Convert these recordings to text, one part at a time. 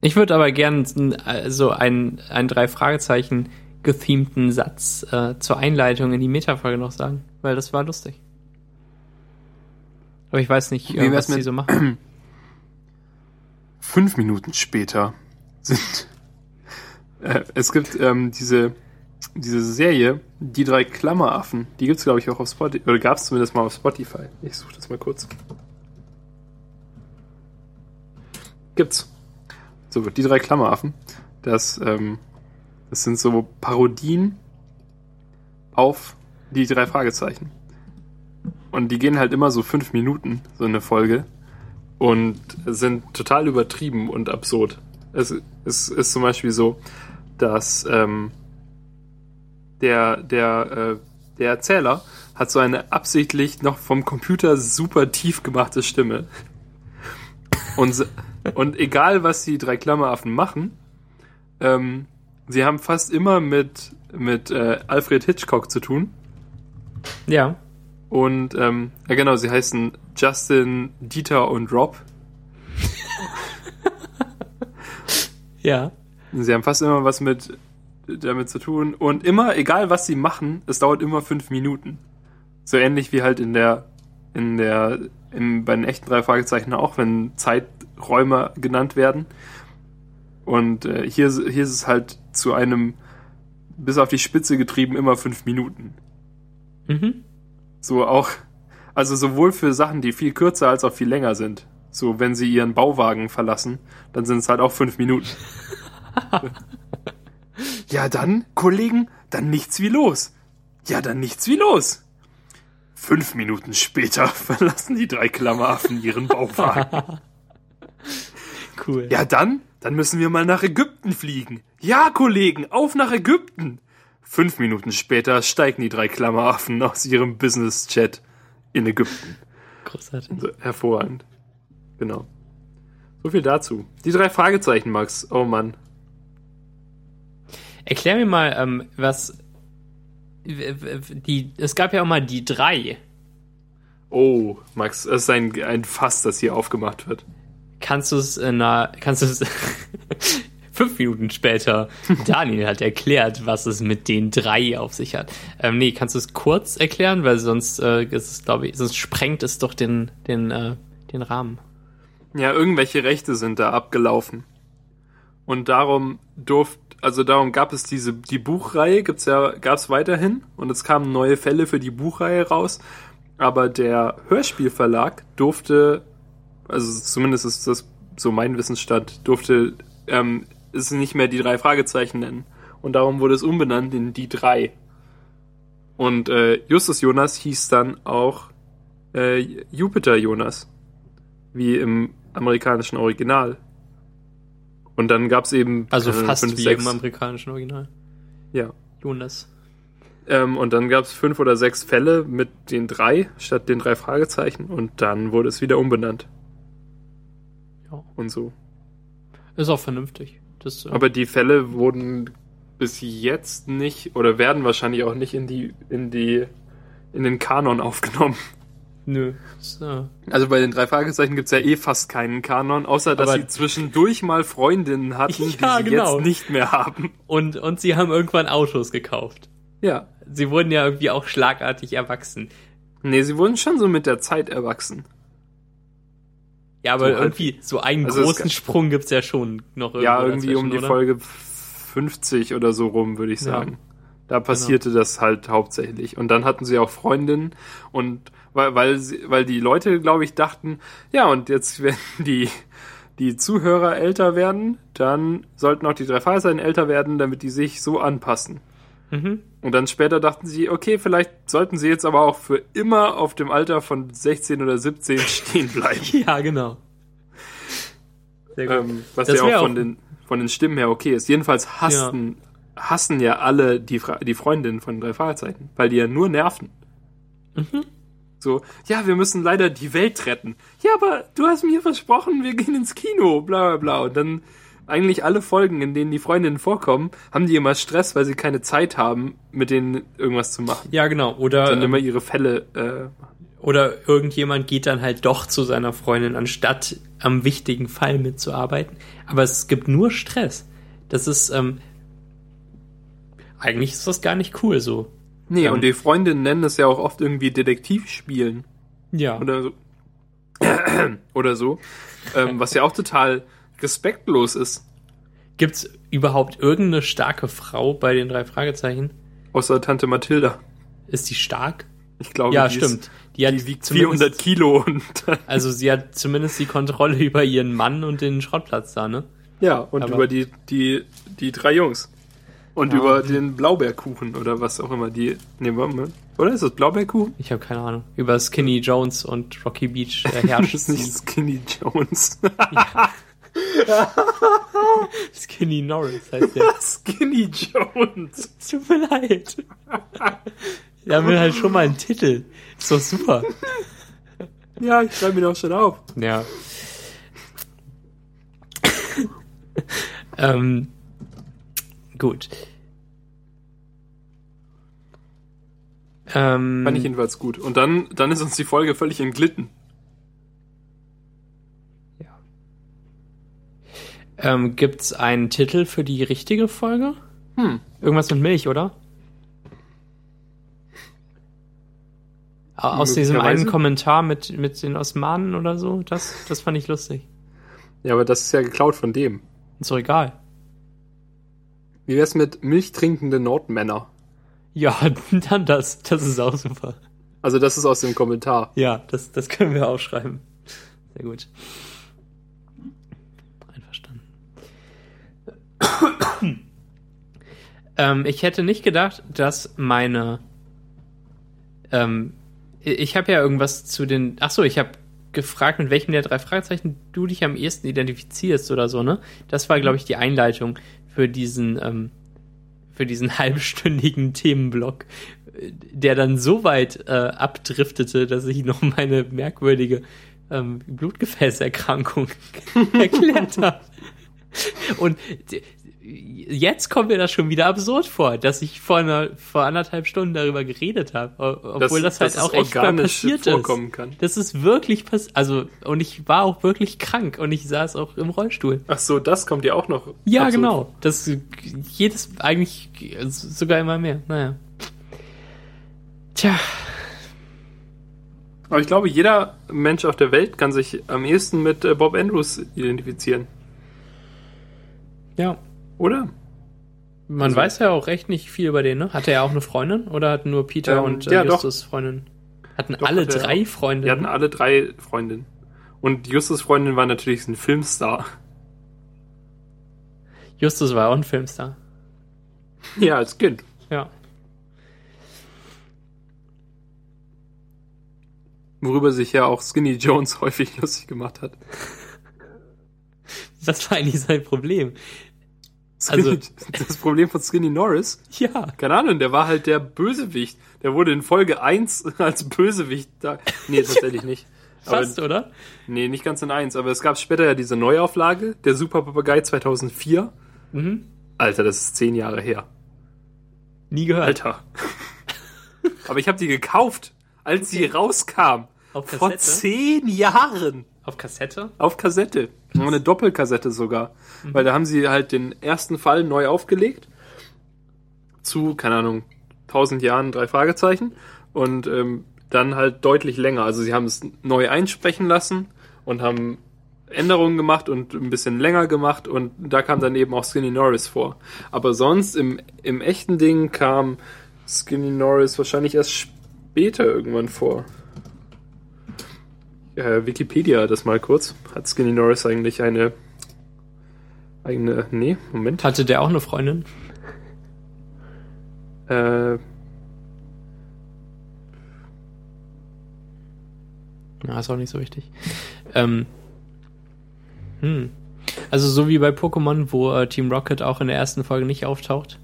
Ich würde aber gern äh, so einen, einen drei Fragezeichen gethemten Satz äh, zur Einleitung in die Metafolge noch sagen, weil das war lustig. Aber ich weiß nicht, äh, was die so machen. Fünf Minuten später sind äh, es gibt ähm, diese diese Serie, die drei Klammeraffen, die gibt's glaube ich auch auf Spotify oder gab's zumindest mal auf Spotify. Ich suche das mal kurz. Gibt's. So, die drei Klammeraffen. Das, ähm, das sind so Parodien auf die drei Fragezeichen. Und die gehen halt immer so fünf Minuten, so eine Folge. Und sind total übertrieben und absurd. Es, es ist zum Beispiel so, dass ähm, der, der, äh, der Erzähler hat so eine absichtlich noch vom Computer super tief gemachte Stimme. Und, und egal, was die drei Klammeraffen machen, ähm, sie haben fast immer mit, mit äh, Alfred Hitchcock zu tun. Ja. Und ähm, ja genau, sie heißen Justin, Dieter und Rob. ja. Sie haben fast immer was mit damit zu tun. Und immer, egal was sie machen, es dauert immer fünf Minuten. So ähnlich wie halt in der, in der, in, bei den echten drei Fragezeichen auch, wenn Zeiträume genannt werden. Und äh, hier, hier ist es halt zu einem bis auf die Spitze getrieben immer fünf Minuten. Mhm. So auch, also sowohl für Sachen, die viel kürzer als auch viel länger sind. So, wenn sie ihren Bauwagen verlassen, dann sind es halt auch fünf Minuten. ja, dann, Kollegen, dann nichts wie los. Ja, dann nichts wie los. Fünf Minuten später verlassen die drei Klammeraffen ihren Bauwagen. cool. Ja, dann, dann müssen wir mal nach Ägypten fliegen. Ja, Kollegen, auf nach Ägypten. Fünf Minuten später steigen die drei Klammeraffen aus ihrem Business-Chat in Ägypten. Großartig. Also, hervorragend. Genau. So viel dazu. Die drei Fragezeichen, Max. Oh Mann. Erklär mir mal, ähm, was die. Es gab ja auch mal die drei. Oh, Max, es ist ein, ein Fass, das hier aufgemacht wird. Kannst du es in einer, kannst du es fünf Minuten später Daniel hat erklärt, was es mit den drei auf sich hat. Ähm, nee, kannst du es kurz erklären, weil sonst äh, ist es, glaube ich, sonst sprengt es doch den, den, äh, den Rahmen. Ja, irgendwelche Rechte sind da abgelaufen. Und darum durft, also darum gab es diese, die Buchreihe, gibt's ja, gab's weiterhin und es kamen neue Fälle für die Buchreihe raus. Aber der Hörspielverlag durfte, also zumindest ist das so mein Wissensstand, durfte ähm, es nicht mehr die drei Fragezeichen nennen. Und darum wurde es umbenannt in die drei. Und äh, Justus Jonas hieß dann auch äh, Jupiter Jonas. Wie im amerikanischen Original. Und dann gab's eben. Also fast fünf, wie sechs. im amerikanischen Original. Ja. Jonas. Ähm, und dann gab's fünf oder sechs Fälle mit den drei statt den drei Fragezeichen und dann wurde es wieder umbenannt. Ja. Und so. Ist auch vernünftig. Das, äh Aber die Fälle wurden bis jetzt nicht oder werden wahrscheinlich auch nicht in die in die in den Kanon aufgenommen. Nö. So. Also bei den drei Fragezeichen gibt's ja eh fast keinen Kanon, außer dass Aber sie zwischendurch mal Freundinnen hatten, ja, die sie genau. jetzt nicht mehr haben. Und, und sie haben irgendwann Autos gekauft. Ja. Sie wurden ja irgendwie auch schlagartig erwachsen. Nee, sie wurden schon so mit der Zeit erwachsen. Ja, aber so halt irgendwie halt, so einen also großen Sprung gibt's ja schon noch irgendwie. Ja, irgendwie um die oder? Folge 50 oder so rum, würde ich sagen. Ja. Da passierte genau. das halt hauptsächlich. Und dann hatten sie auch Freundinnen und weil, weil, weil die Leute, glaube ich, dachten, ja, und jetzt, wenn die, die Zuhörer älter werden, dann sollten auch die drei Fragezeichen älter werden, damit die sich so anpassen. Mhm. Und dann später dachten sie, okay, vielleicht sollten sie jetzt aber auch für immer auf dem Alter von 16 oder 17 stehen bleiben. ja, genau. Ähm, was das ja auch von, auch den, von den Stimmen her okay ist. Jedenfalls hassen, ja. hassen ja alle die, die Freundinnen von drei Fragezeichen, weil die ja nur nerven. Mhm. So, ja, wir müssen leider die Welt retten. Ja, aber du hast mir versprochen, wir gehen ins Kino, bla bla bla. Und dann eigentlich alle Folgen, in denen die Freundinnen vorkommen, haben die immer Stress, weil sie keine Zeit haben, mit denen irgendwas zu machen. Ja, genau. Oder dann ähm, immer ihre Fälle. Äh, Oder irgendjemand geht dann halt doch zu seiner Freundin, anstatt am wichtigen Fall mitzuarbeiten. Aber es gibt nur Stress. Das ist, ähm, eigentlich ist das gar nicht cool so. Nee, Ähm. und die Freundinnen nennen es ja auch oft irgendwie Detektivspielen Ja. oder so. oder so. Ähm, was ja auch total respektlos ist. Gibt's überhaupt irgendeine starke Frau bei den drei Fragezeichen? Außer Tante Mathilda. Ist die stark? Ich glaube, ja, die stimmt. Ist, die hat die wiegt zumindest- 400 Kilo und Also sie hat zumindest die Kontrolle über ihren Mann und den Schrottplatz da, ne? ja, und Aber- über die, die, die drei Jungs. Und Ja. über den Blaubeerkuchen oder was auch immer die. Warte mal. Oder ist das Blaubeerkuchen? Ich habe keine Ahnung. Über Skinny Jones und Rocky Beach äh, Das herrscht ist nicht. Skinny Jones. Skinny Norris heißt der. Skinny Jones. Es Tut mir leid. Wir haben halt schon mal einen Titel. Ist doch super. Ja, ich schreibe ihn auch schon auf. Ja. ähm, gut. Ähm, Fand ich jedenfalls gut. Und dann, dann ist uns die Folge völlig entglitten. ähm, gibt's einen Titel für die richtige Folge? Hm. Irgendwas mit Milch, oder? Au- Aus diesem einen. Kommentar mit, mit den Osmanen oder so, das, das fand ich lustig. Ja, aber das ist ja geklaut von dem. Ist doch egal. Wie wär's mit milchtrinkende Nordmänner? Ja, dann das. Das ist auch super. Also das ist aus dem Kommentar. Ja, das, das können wir aufschreiben. Sehr gut. Einverstanden. ähm, ich hätte nicht gedacht, dass meine. Ähm, ich habe ja irgendwas zu den. Ach so, ich habe gefragt, mit welchem der drei Fragezeichen du dich am ehesten identifizierst oder so, ne? Das war, glaube ich, die Einleitung für diesen, ähm, für diesen halbstündigen Themenblock, der dann so weit äh, abdriftete, dass ich noch meine merkwürdige ähm, Blutgefäßerkrankung erklärt habe. Und jetzt kommt mir das schon wieder absurd vor, dass ich vor, einer, vor anderthalb Stunden darüber geredet habe, obwohl das, halt dass auch echt mal passiert vorkommen ist. kann. Das ist wirklich passiert. Also, und ich war auch wirklich krank und ich saß auch im Rollstuhl. Ach so, das kommt ja auch noch. Ja, absurd genau. Das jedes eigentlich sogar immer mehr. Naja. Tja, Aber ich glaube, jeder Mensch auf der Welt kann sich am ehesten mit äh, Bob Andrews identifizieren. ja. Oder? Man Also- weiß ja auch recht nicht viel über den, ne? Hatte er auch eine Freundin oder hatten nur Peter Ähm, und äh, ja, doch. Justus Freundin? Hatten Doch, alle hat er drei auch. Die hatten Freundinnen? alle drei Freundinnen. Und Justus Freundin war natürlich ein Filmstar. Justus war auch ein Filmstar. Ja, als Kind. Ja. Worüber sich ja auch Skinny Jones häufig lustig gemacht hat. Das war eigentlich sein Problem. Skinny, Also- das Problem von Skinny Norris, Ja. keine Ahnung, der war halt der Bösewicht. Der wurde in Folge 1 als Bösewicht da. Nee, tatsächlich nicht. Aber, Fast, oder? nee, nicht ganz in 1. Aber es gab später ja diese Neuauflage, der Super Papagei 2004. Mhm. Alter, das ist zehn Jahre her. Nie gehört. Alter. Aber ich habe die gekauft, als sie rauskam. Auf Vor zehn Jahren. Auf Kassette? Auf Kassette. Eine Doppelkassette sogar. Weil da haben sie halt den ersten Fall neu aufgelegt. Zu, keine Ahnung, 1000 Jahren, drei Fragezeichen. Und ähm, dann halt deutlich länger. Also sie haben es neu einsprechen lassen und haben Änderungen gemacht und ein bisschen länger gemacht. Und da kam dann eben auch Skinny Norris vor. Aber sonst im, im echten Ding kam Skinny Norris wahrscheinlich erst später irgendwann vor. Äh, Wikipedia das mal kurz. Hat Skinny Norris eigentlich eine eigene. Nee, Moment. Hatte der auch eine Freundin? Äh, Ja, ist auch nicht so wichtig. Ähm, hm. Also so wie bei Pokémon, wo äh, Team Rocket auch in der ersten Folge nicht auftaucht.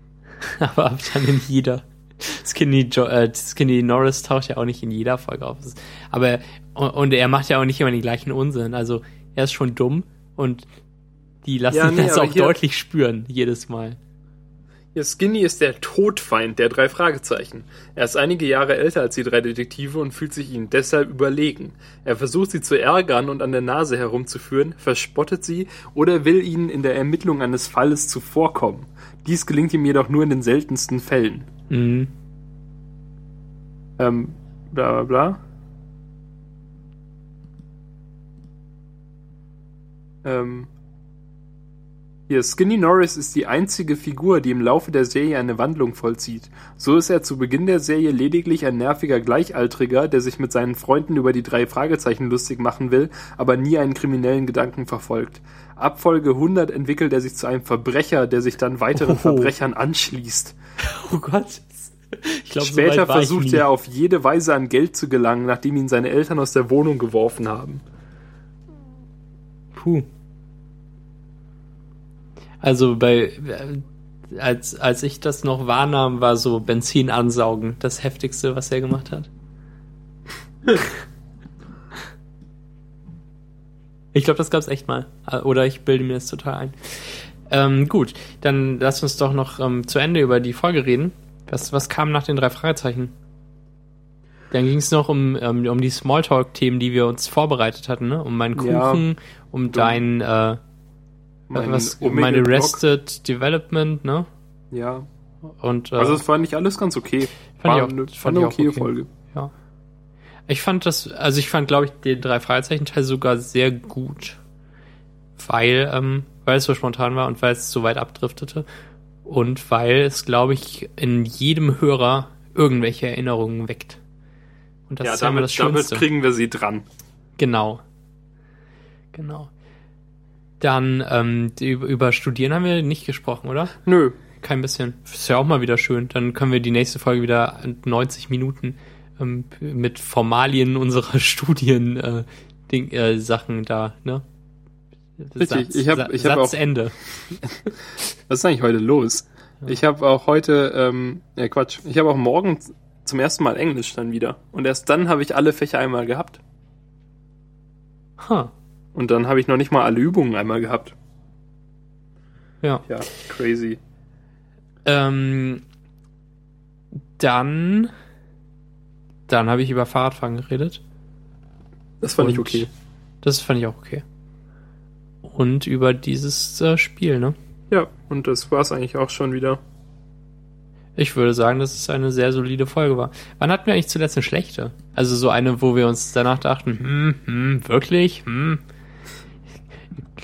Aber ab dann in jeder. Skinny, jo äh, Skinny Norris taucht ja auch nicht in jeder Folge auf. Aber und, er macht ja auch nicht immer den gleichen Unsinn. Also er ist schon dumm und die lassen Ja, nee, das auch deutlich spüren, jedes Mal. Ihr Skinny ist der Todfeind der drei Fragezeichen. Er ist einige Jahre älter als die drei Detektive und fühlt sich ihnen deshalb überlegen. Er versucht sie zu ärgern und an der Nase herumzuführen, verspottet sie oder will ihnen in der Ermittlung eines Falles zuvorkommen. Dies gelingt ihm jedoch nur in den seltensten Fällen. Mhm. Ähm, bla bla bla. Ähm, hier, Skinny Norris ist die einzige Figur, die im Laufe der Serie eine Wandlung vollzieht. So ist er zu Beginn der Serie lediglich ein nerviger Gleichaltriger, der sich mit seinen Freunden über die drei Fragezeichen lustig machen will, aber nie einen kriminellen Gedanken verfolgt. Ab Folge 100 entwickelt er sich zu einem Verbrecher, der sich dann weiteren Oh. Verbrechern anschließt. Oh Gott. Ich glaub, so Später ich versucht er auf jede Weise an Geld zu gelangen, nachdem ihn seine Eltern aus der Wohnung geworfen haben. Puh. Also bei äh, als als ich das noch wahrnahm, war so Benzin ansaugen das heftigste, was er gemacht hat. ich glaube, das gab's echt mal. Äh, Oder ich bilde mir das total ein. Ähm, gut, dann lass uns doch noch ähm, zu Ende über die Folge reden. Was, was kam nach den drei Fragezeichen? Dann ging es noch um, ähm, um die Smalltalk-Themen, die wir uns vorbereitet hatten, ne? Um meinen Ja. Kuchen, um dein äh, Mein was, Omega meine. Rested Development, ne? Ja. Und äh, Also es fand ich alles ganz okay. Fand War ich auch- eine, fand eine ich auch okaye okay. Folge. Ja. Ich fand das, also ich fand, glaube ich, den drei Fragezeichen-Teil sogar sehr gut. Weil, ähm, weil es so spontan war und weil es so weit abdriftete. Und weil es, glaube ich, in jedem Hörer irgendwelche Erinnerungen weckt. Und das ja, ist ja damit, das damit Schönste. kriegen wir sie dran. Genau. Genau. Dann ähm, über Studieren haben wir nicht gesprochen, oder? Nö. Kein bisschen. Ist ja auch mal wieder schön. Dann können wir die nächste Folge wieder 90 Minuten ähm, mit Formalien unserer Studien äh, Ding, äh, Sachen da, ne? Richtig, ich hab- Sa- ich hab auch- Satzende. Was ist eigentlich heute los? Ich habe auch heute, ähm, ja Quatsch, ich habe auch morgen zum ersten Mal Englisch dann wieder. Und erst dann habe ich alle Fächer einmal gehabt. Huh. Und dann habe ich noch nicht mal alle Übungen einmal gehabt. Ja. Ja, crazy. Ähm, dann dann habe ich über Fahrradfahren geredet. Das fand ich Und okay. Das fand ich auch okay. Und über dieses äh, Spiel, ne? Ja, und das war's eigentlich auch schon wieder. Ich würde sagen, dass es eine sehr solide Folge war. Wann hatten wir eigentlich zuletzt eine schlechte? Also so eine, wo wir uns danach dachten, hm, hm, wirklich, hm,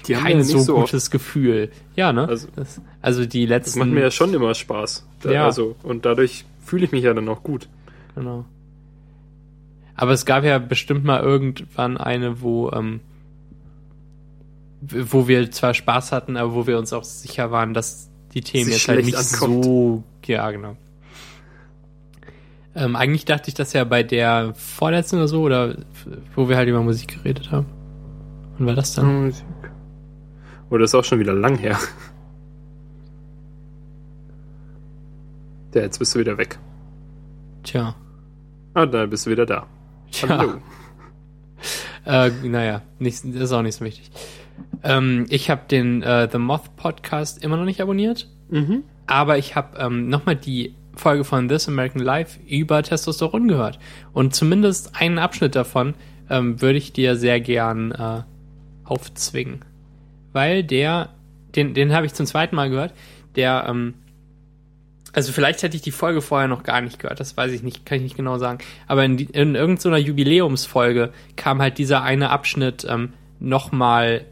Die haben kein ja so, so oft. gutes Gefühl. Ja, ne? Also- das, also die Das letzten. macht mir ja schon immer Spaß. Da, Ja. Also, und dadurch fühle ich mich ja dann auch gut. Genau. Aber es gab ja bestimmt mal irgendwann eine, wo, ähm, wo wir zwar Spaß hatten, aber wo wir uns auch sicher waren, dass die Themen Sie jetzt halt nicht ankommt. so. Ja, genau. Ähm, eigentlich dachte ich das ja bei der vorletzten oder so, oder wo wir halt über Musik geredet haben. Wann war das dann? Musik. Oh, das ist auch schon wieder lang her. Ja, jetzt bist du wieder weg. Tja. Ah, da bist du wieder da. Hallo. Äh, naja, nicht, das ist auch nicht so wichtig. Ähm, ich habe den äh, The Moth Podcast immer noch nicht abonniert. Mhm. Aber ich habe ähm, nochmal die Folge von This American Life über Testosteron gehört. Und zumindest einen Abschnitt davon ähm, würde ich dir sehr gern äh, aufzwingen. Weil der, den, den habe ich zum zweiten Mal gehört, der, ähm, also vielleicht hätte ich die Folge vorher noch gar nicht gehört, das weiß ich nicht, kann ich nicht genau sagen. Aber in, in irgendeiner Jubiläumsfolge kam halt dieser eine Abschnitt ähm, nochmal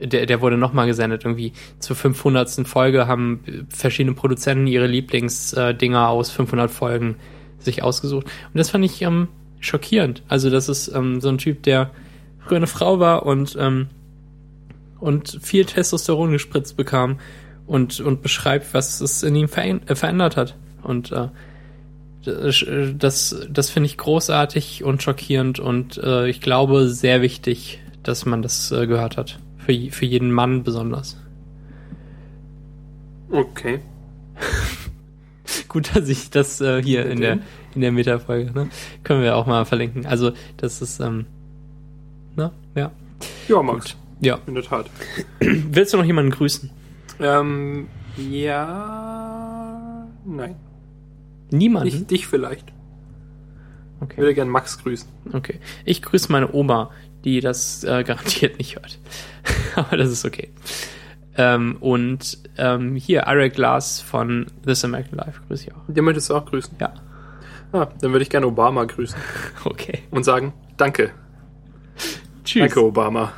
der, der wurde nochmal gesendet. Irgendwie zur 500. Folge haben äh, verschiedene Produzenten ihre Lieblingsdinger aus 500 Folgen sich ausgesucht. Und das fand ich ähm, schockierend. Also, das ist ähm, so ein Typ, der früher eine Frau war und, ähm, und viel Testosteron gespritzt bekam und, und beschreibt, was es in ihm äh, verändert hat. Und äh, das, das, finde ich großartig und schockierend und äh, ich glaube sehr wichtig, dass man das äh, gehört hat. Für, für jeden Mann besonders. Okay. Gut, dass ich das äh, hier in der, Okay. in der Meta-Folge, ne? Können wir auch mal verlinken. Also, das ist, ähm, ne? Ja. Ja, Max. Ja. In der Tat. Willst du noch jemanden grüßen? Ähm, ja. Nein. Niemanden? Ich, dich vielleicht. Ich okay. würde gern Max grüßen. okay. Ich grüße meine Oma, die das äh, garantiert nicht hört. Aber das ist okay. Ähm, und ähm, hier, Ira Glass von This American Life grüße ich auch. Den möchtest du auch grüßen? Ja, Ah, dann würde ich gerne Obama grüßen okay. und sagen, danke. Tschüss. Danke, Obama.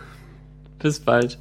Bis bald.